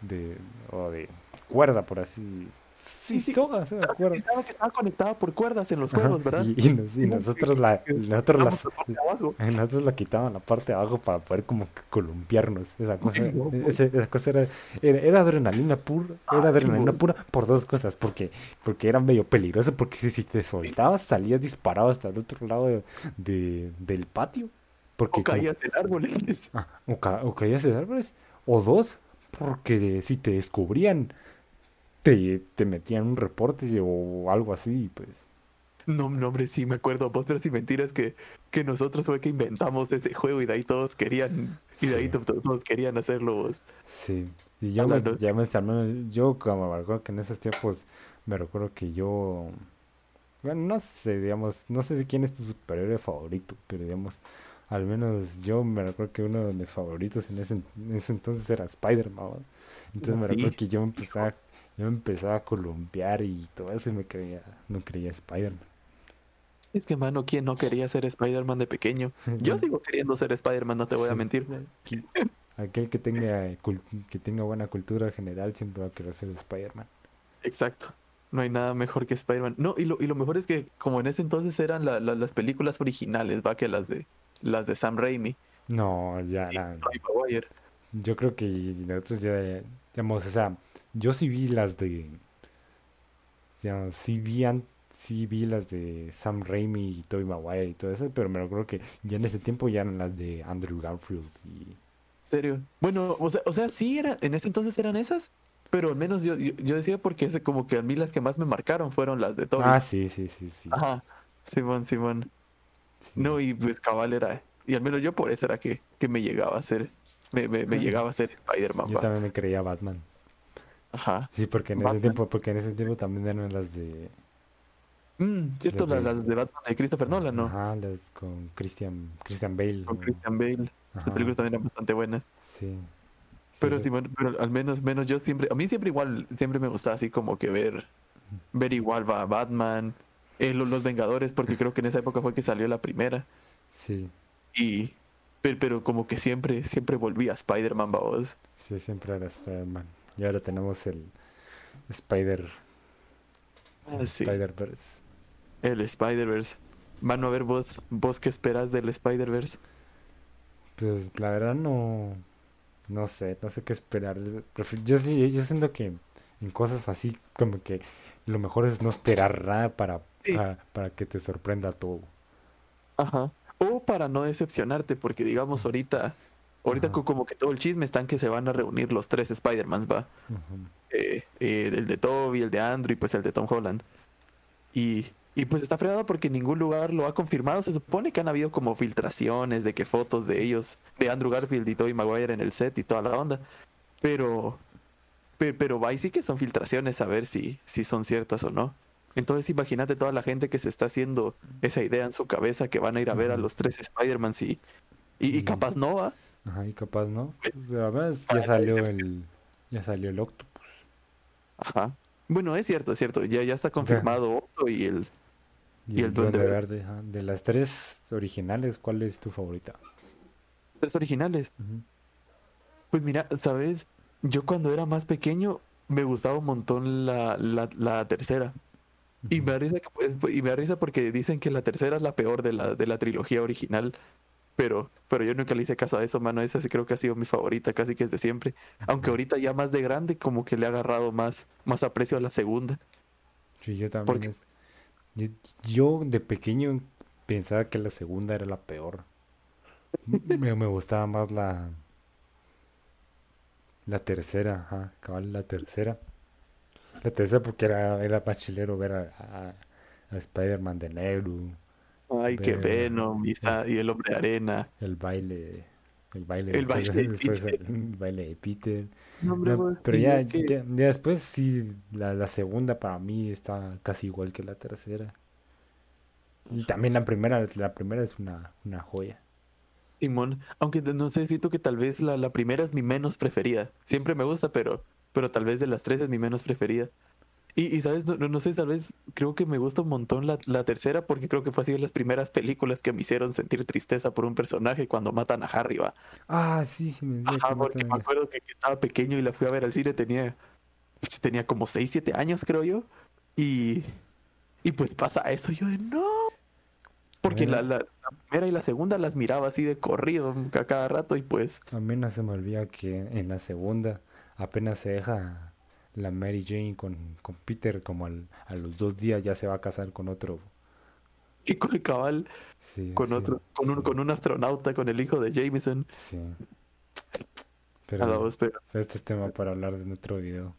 De, o de cuerda, por así Sí, sí. Soga, ¿se acuerda? Estaba que estaba conectada por cuerdas en los juegos, ¿verdad? Y, nosotros la, nosotros, la, nosotros la quitaban la parte de abajo para poder como que columpiarnos. Esa cosa, esa, cosa era, era, adrenalina pura, era ah, adrenalina pura por dos cosas, porque, porque era medio peligroso, porque si te soltabas salías disparado hasta el otro lado de, del patio. Porque o caías en árboles. Ah, o, o caías en árboles. O dos, porque si te descubrían te, te metían un reporte o algo así, pues. No, no, hombre, sí me acuerdo, vos, pero si mentiras que, que nosotros fue que inventamos ese juego y de ahí todos querían, y de ahí todos querían hacerlo vos. Sí, y yo, me, ya me, yo como me acuerdo que en esos tiempos me recuerdo que yo, bueno, no sé, digamos, no sé de quién es tu superhéroe favorito, pero digamos, al menos yo me recuerdo que uno de mis favoritos en ese, en ese entonces era Spider-Man, entonces me recuerdo que yo empezaba yo empezaba a columpiar y todo eso y me creía, no creía Spider-Man. Es que, mano, ¿quién no quería ser Spider-Man de pequeño? Yo sigo queriendo ser Spider-Man, no te voy a mentir. Aquel que tenga, que tenga buena cultura general siempre va a querer ser Spider-Man. Exacto. No hay nada mejor que Spider-Man. No, y lo, y lo mejor es que como en ese entonces eran las películas originales, va, que las de las de Sam Raimi. No, ya. Yo creo que nosotros ya, digamos, o sea, yo sí vi las de. Ya, sí vi, sí vi las de Sam Raimi y Tobey Maguire y todo eso, pero me acuerdo que ya en ese tiempo ya eran las de Andrew Garfield y. ¿Serio? Bueno, o sea, o sea, sí era, en ese entonces eran esas, pero al menos yo, yo, decía porque ese, como que a mí las que más me marcaron fueron las de Tobey. Ah, sí, sí, sí, sí. Ajá. Simón, Simón. No, y pues cabal era. Y al menos yo por eso era que, que me llegaba a ser. Me, me, me llegaba a ser Spider-Man. Yo también me creía Batman. Ajá. Sí, porque en ese tiempo, porque en ese tiempo también eran las de. Mm, cierto, las de, las de Batman de Christopher Nolan, ¿no? Ajá, las con Christian, Christian Bale. Con Christian Bale. Estas películas también eran bastante buenas. Sí. pero sí, bueno, pero al menos, menos yo siempre, a mí siempre igual, siempre me gustaba así como que ver, ver igual va Batman, eh, los, Vengadores, porque creo que en esa época fue que salió la primera. Sí. Y, pero, pero como que siempre, siempre volví a Spider-Man, vos. Sí, siempre era Spider-Man. Y ahora tenemos el Spider. Ah, Spider-Verse. El Spider-Verse. Mano, a ver, vos, vos qué esperas del Spider-Verse. Pues la verdad no. No sé, no sé qué esperar. Yo sí, yo siento que en cosas así, como que lo mejor es no esperar nada para, para, que te sorprenda todo. Ajá. O para no decepcionarte, porque digamos ahorita, ahorita como que todo el chisme está en que se van a reunir los tres Spider-Mans, va. Eh, eh, el de Toby, el de Andrew y pues el de Tom Holland. Y, y pues está fregado porque ningún lugar lo ha confirmado. Se supone que han habido como filtraciones de que fotos de ellos, de Andrew Garfield y Toby Maguire en el set y toda la onda. Pero, pero, pero ahí sí que son filtraciones a ver si, si son ciertas o no. Entonces imagínate toda la gente que se está haciendo esa idea en su cabeza que van a ir a ver a los tres Spider-Man y, y, capaz no va. Ajá, y capaz no. Pues, ya salió el ya salió el Octopus. Ajá. Bueno, es cierto, es cierto. Ya, ya está confirmado Octo y el y, el, Duende, Verde. De las tres originales, ¿cuál es tu favorita? Tres originales. Pues mira, sabes, yo cuando era más pequeño me gustaba un montón la, la, tercera. Y me, da risa pues, y me risa porque dicen que la tercera es la peor de la, de la trilogía original. Pero, pero yo nunca le hice caso a eso, mano. Esa sí creo que ha sido mi favorita, casi que es de siempre. Aunque ahorita ya más de grande, como que le ha agarrado más, más aprecio a la segunda. Sí, yo también. yo, de pequeño pensaba que la segunda era la peor. me, me gustaba más la, la tercera, ajá, cabal, la tercera. La tercera porque era, era más chilero ver a, a, Spider-Man de negro. Ay, qué Venom y, y el hombre de arena. El baile. El baile, el baile de Peter. El baile de Peter. pero ya, ya, después sí, la, la segunda para mí está casi igual que la tercera. Y también la primera, la primera es una, una joya. Simón, aunque no sé, siento que tal vez la, la, primera es mi menos preferida. Siempre me gusta, pero, pero tal vez de las tres es mi menos preferida. Y, y sabes, no, no, sé, tal vez creo que me gusta un montón la, la, tercera porque creo que fue así de las primeras películas que me hicieron sentir tristeza por un personaje cuando matan a Harry, va. Ah, sí, sí, me Ajá, porque me acuerdo que, estaba pequeño y la fui a ver al cine, tenía, pues, tenía como 6, 7 años, creo yo. Y, y pues pasa eso, yo de no porque la, la, primera y la segunda las miraba así de corrido a cada rato y pues... A mí no se me olvida que en la segunda apenas se deja la Mary Jane con, con Peter como a los dos días ya se va a casar con otro. Y con el cabal, con otro, con, un, con un astronauta, con el hijo de Jameson. Sí. Pero, este es tema para hablar en otro video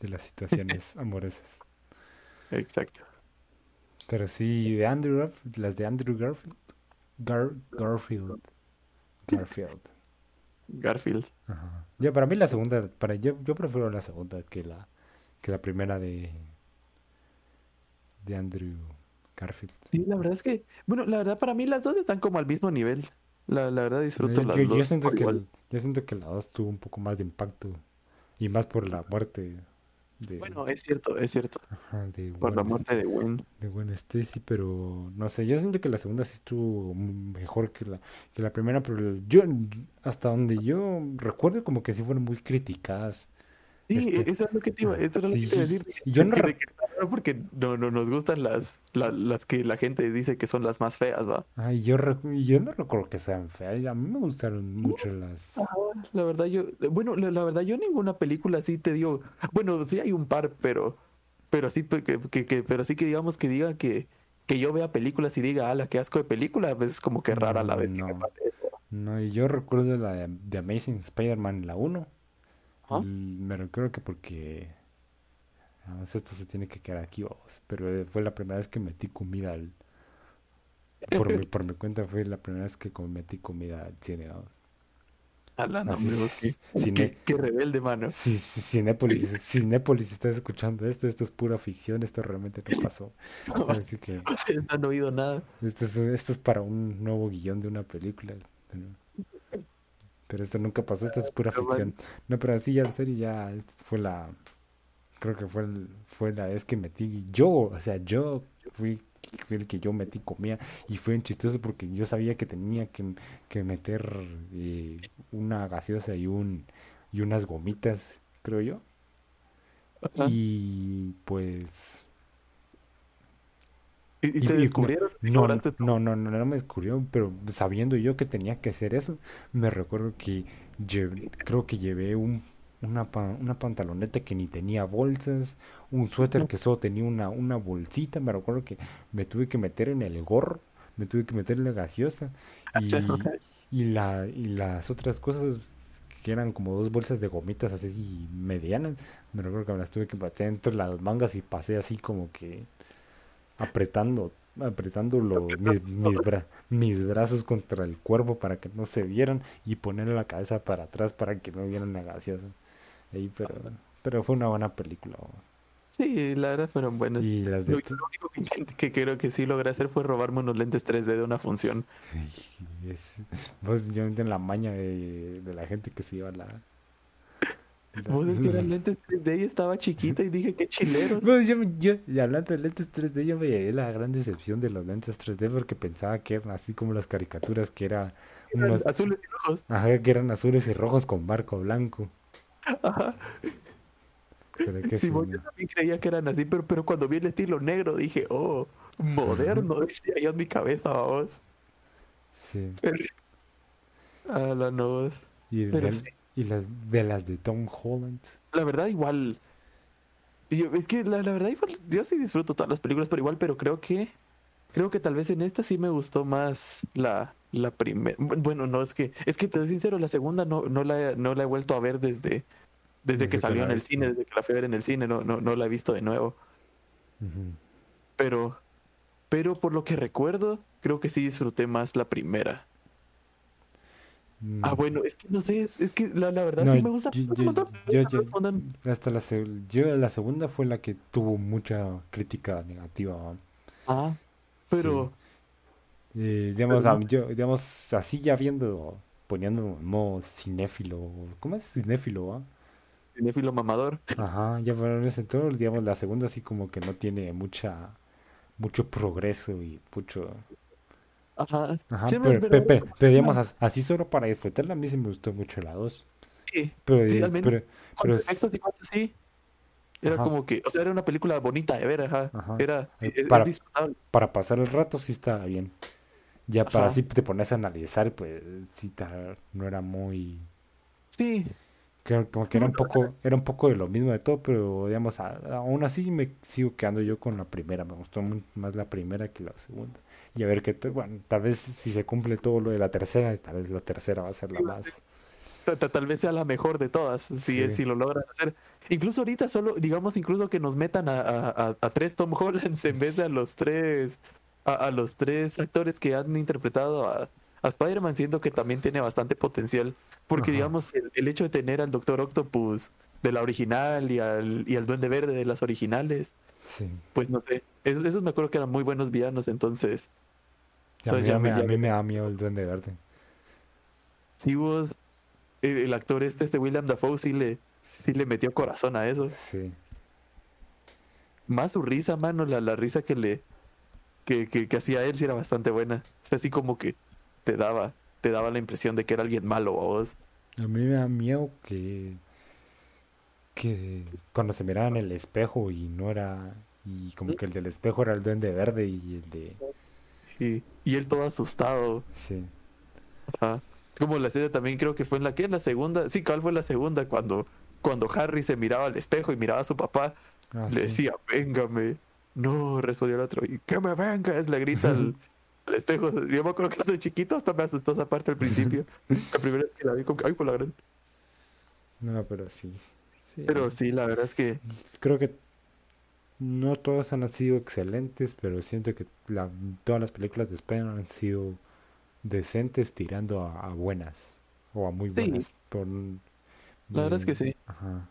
de las situaciones amorosas. Exacto. Pero sí, de Andrew las de Andrew Garfield. Garfield. Garfield. Garfield. Ajá. Ya, para mí la segunda, para yo, yo prefiero la segunda que la, que la primera de, de Andrew Garfield. Sí, la verdad es que, bueno, la verdad para mí las dos están como al mismo nivel. La, la verdad disfruto las dos. Yo siento, que yo siento que la dos tuvo un poco más de impacto y más por la muerte bueno, es cierto, es cierto. Por la muerte de Gwen. De Gwen Stacy, pero no sé, yo siento que la segunda sí estuvo mejor que la, que la primera, pero yo, hasta donde yo recuerdo, como que sí fueron muy criticadas. Sí, este, eso es lo que te iba, eso es lo que te iba a decir. Yo no porque no, no nos gustan las, las que la gente dice que son las más feas, ¿va? Ay, yo, yo no recuerdo que sean feas, a mí me gustaron mucho las... la verdad yo, bueno, la, verdad yo ninguna película así te digo, bueno, sí hay un par, pero, pero sí, que, que, pero sí que digamos que diga que, que yo vea películas y diga, ala, qué asco de película, a veces como que rara la vez no. que me pase eso. No, y yo recuerdo la de, Amazing Spider-Man, la 1. Me recuerdo que porque esto se tiene que quedar aquí, vamos. Pero eh, fue la primera vez que metí comida al... Por mi, por mi cuenta fue la primera vez que metí comida al cine, vamos. Hablando, qué, qué, rebelde, mano. Sí, sí, Cinépolis, Cinépolis, estás escuchando esto, esto es pura ficción, esto realmente no pasó. Así que, no han oído nada. Esto es, esto es para un nuevo guion de una película. Pero esto nunca pasó, esto es pura ficción. No, pero así ya en serio, ya fue la, creo que fue, fue la vez que metí yo, o sea, yo fui, el que yo metí comida y fue un chistoso porque yo sabía que tenía que, meter eh, una gaseosa y un y unas gomitas, creo yo. Y pues ¿Y, te descubrieron? no, no, no, no, no me descubrieron, pero sabiendo yo que tenía que hacer eso, me recuerdo que creo que llevé un, una, una pantaloneta que ni tenía bolsas, un suéter que solo tenía una, una bolsita, me recuerdo que me tuve que meter en el gorro, me tuve que meter en la gaseosa y, y, la, y las otras cosas que eran como dos bolsas de gomitas así medianas, me recuerdo que me las tuve que meter entre las mangas y pasé así como que apretando apretando mis, mis, brazos contra el cuerpo para que no se vieran y poner la cabeza para atrás para que no vieran la gaseosa. Ahí, pero, pero fue una buena película. Sí, la verdad fueron buenas. Y las de... Lo, único que, creo que sí logré hacer fue robarme unos lentes 3D de una función. Vos, yo en la maña de, de la gente que se iba a la, Vos es que eran lentes 3D y estaba chiquita y dije que chileros. yo, hablando de lentes 3D, yo me llevé la gran decepción de los lentes 3D porque pensaba que eran así como las caricaturas, que era unos azules y rojos. Ajá, que eran azules y rojos con barco blanco. Ajá. Pero que sí, yo también creía que eran así, pero, pero cuando vi el estilo negro dije, oh, moderno, decía yo en mi cabeza, vos. Sí. A la no. Y el, sí. Y las de las de Tom Holland. La verdad, igual. es que la, verdad, yo sí disfruto todas las películas, pero igual, pero creo que. Creo que tal vez en esta sí me gustó más la, la primera. Bueno, no, es que, es que te soy sincero, la segunda no, no, la, no la he vuelto a ver desde, desde, que salió en el cine, desde que la fui a ver en el cine, no, no, no la he visto de nuevo. Pero, pero por lo que recuerdo, creo que sí disfruté más la primera. Ah, bueno, es que no sé, es, que la, verdad sí me gusta. hasta la, yo, la segunda fue la que tuvo mucha crítica negativa. Ah, pero... Eh, digamos, yo, digamos, así ya viendo, poniendo modo cinéfilo, ¿cómo es cinéfilo? Ah? Cinéfilo mamador. Ajá, ya en ese todo, digamos, la segunda así como que no tiene mucha, mucho progreso y mucho Ajá. pero, digamos, así solo para disfrutarla, a mí sí me gustó mucho la 2. Sí, pero, sí, pero, pero efectos y cosas así. Era como que, o sea, era una película bonita de ver, ajá. Era, para, para pasar el rato sí estaba bien. Ya para así te pones a analizar, pues sí, no era muy... Sí. Que, como que era un poco, era un poco de lo mismo de todo, pero digamos, aún así me sigo quedando yo con la primera. Me gustó más la primera que la segunda y a ver qué, bueno, tal vez si se cumple todo lo de la tercera, tal vez la tercera va a ser la más. Tal, vez sea la mejor de todas, si, si lo logran hacer. Incluso ahorita solo, digamos, incluso que nos metan a, tres Tom Hollands en vez de a los tres, a, los tres actores que han interpretado a, Spider-Man, siento que también tiene bastante potencial. Porque, digamos, el, hecho de tener al Doctor Octopus de la original y al, y al Duende Verde de las originales, pues no sé. Esos, me acuerdo que eran muy buenos villanos, entonces a, mí, me, da miedo el Duende Verde. Sí, vos. El, actor este, este William Dafoe, sí le, sí le metió corazón a eso. Sí. Más su risa, mano, la, la risa que le. Que, que, hacía él sí era bastante buena. O así como que te daba, te daba la impresión de que era alguien malo a vos. A mí me da miedo que. que cuando se miraba en el espejo y no era. Y como que el del espejo era el duende verde y el de y él todo asustado. Sí. Ajá. Como la escena también creo que fue en la que en la segunda, sí, ¿cuál fue la segunda? Cuando, cuando Harry se miraba al espejo y miraba a su papá, ah, le decía, véngame. No, respondió el otro, y que me vengas, le grita al, espejo. Yo me acuerdo que de chiquito hasta me asustó esa parte al principio. la primera vez que la vi, que, ay, por la gran. No, pero sí. sí. Pero sí, la verdad es que. Creo que no todos han sido excelentes, pero siento que todas las películas de Spider han sido decentes tirando a, buenas o a muy buenas. Por, la verdad es que sí. Ajá.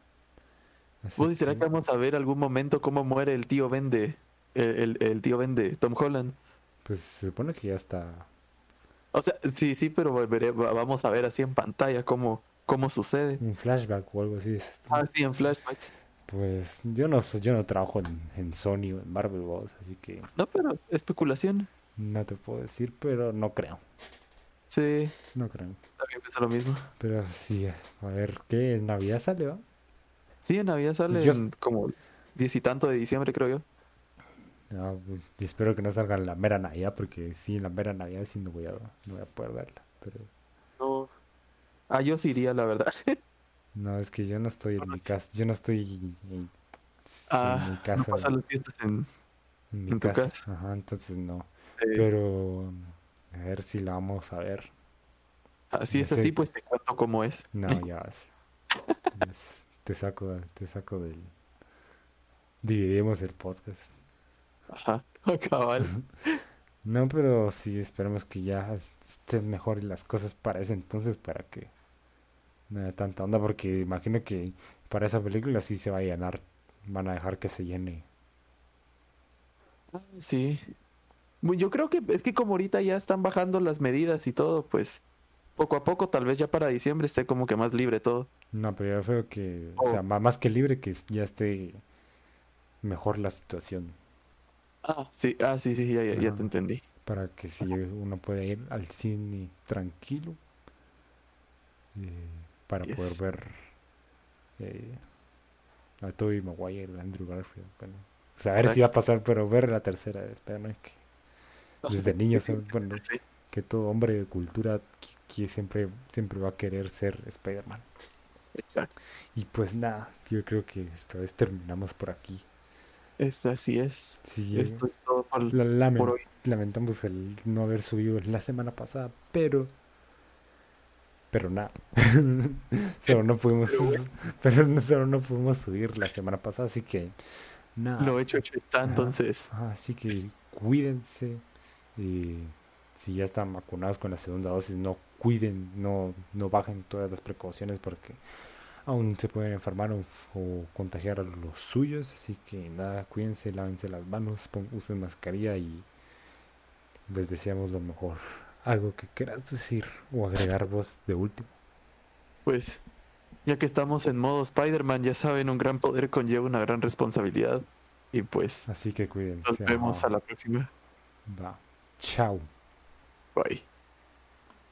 ¿Vos será que vamos a ver algún momento cómo muere el tío Ben de el, el, tío Ben de Tom Holland? Pues se supone que ya está. O sea, sí, sí, pero vamos a ver así en pantalla cómo, cómo sucede. Un flashback o algo así. Ah, sí, en flashback. Pues yo no yo no trabajo en, Sony o en Marvel Boss, así que. No, pero especulación. No te puedo decir, pero no creo. Sí. No creo. También pasa lo mismo. Pero sí, a ver, ¿qué? ¿En Navidad sale, va? Sí, en Navidad sale en como diez y tanto de diciembre, creo yo. No, pues, espero que no salga en la mera Navidad, porque sí, en la mera Navidad sí no voy a, no voy a poder verla. Pero... No. Ah, yo sí iría, la verdad. no, es que yo no estoy en mi casa. Yo no estoy en, ah, mi casa. No pasan las fiestas en, en mi casa. Tu casa. Ajá, entonces no. Pero a ver si la vamos a ver. Así es así, pues te cuento cómo es. No, ya vas. te saco, te saco del. Dividimos el podcast. Ajá, cabal. No, pero sí, esperemos que ya estén mejor las cosas para ese entonces, para que tanta onda, porque imagino que para esa película sí se va a llenar, van a dejar que se llene. Sí, yo creo que es que como ahorita ya están bajando las medidas y todo, pues poco a poco, tal vez ya para diciembre esté como que más libre todo. No, pero yo creo que, o sea, oh. más que libre, que ya esté mejor la situación. Ah, sí, ah, sí, sí, ya, ya, te entendí. Para que si uno pueda ir al cine tranquilo, eh, para poder ver eh, a Toby Maguire, Andrew Garfield. Bueno, saber si va a pasar, pero ver la tercera, espera, no es que desde niños, bueno, que todo hombre de cultura que, siempre, siempre va a querer ser Spider-Man. Exacto. Y pues nada, yo creo que esta vez terminamos por aquí. Es así es. Esto es todo por, hoy. Lamentamos el no haber subido la semana pasada, pero pero nada. solo no pudimos pero solo no pudimos subir la semana pasada, así que nada. Lo hecho hecho está entonces. así que cuídense. Y si ya están vacunados con la segunda dosis, no cuiden, no, no bajen todas las precauciones porque aún se pueden enfermar o, contagiar a los suyos. Así que nada, cuídense, lávense las manos, usen mascarilla y les deseamos lo mejor. Algo que quieras decir o agregar vos de último. Pues, ya que estamos en modo Spider-Man, ya saben, un gran poder conlleva una gran responsabilidad. Y pues. Así que cuídense. Nos vemos a la próxima. Va. Ciao. Bye.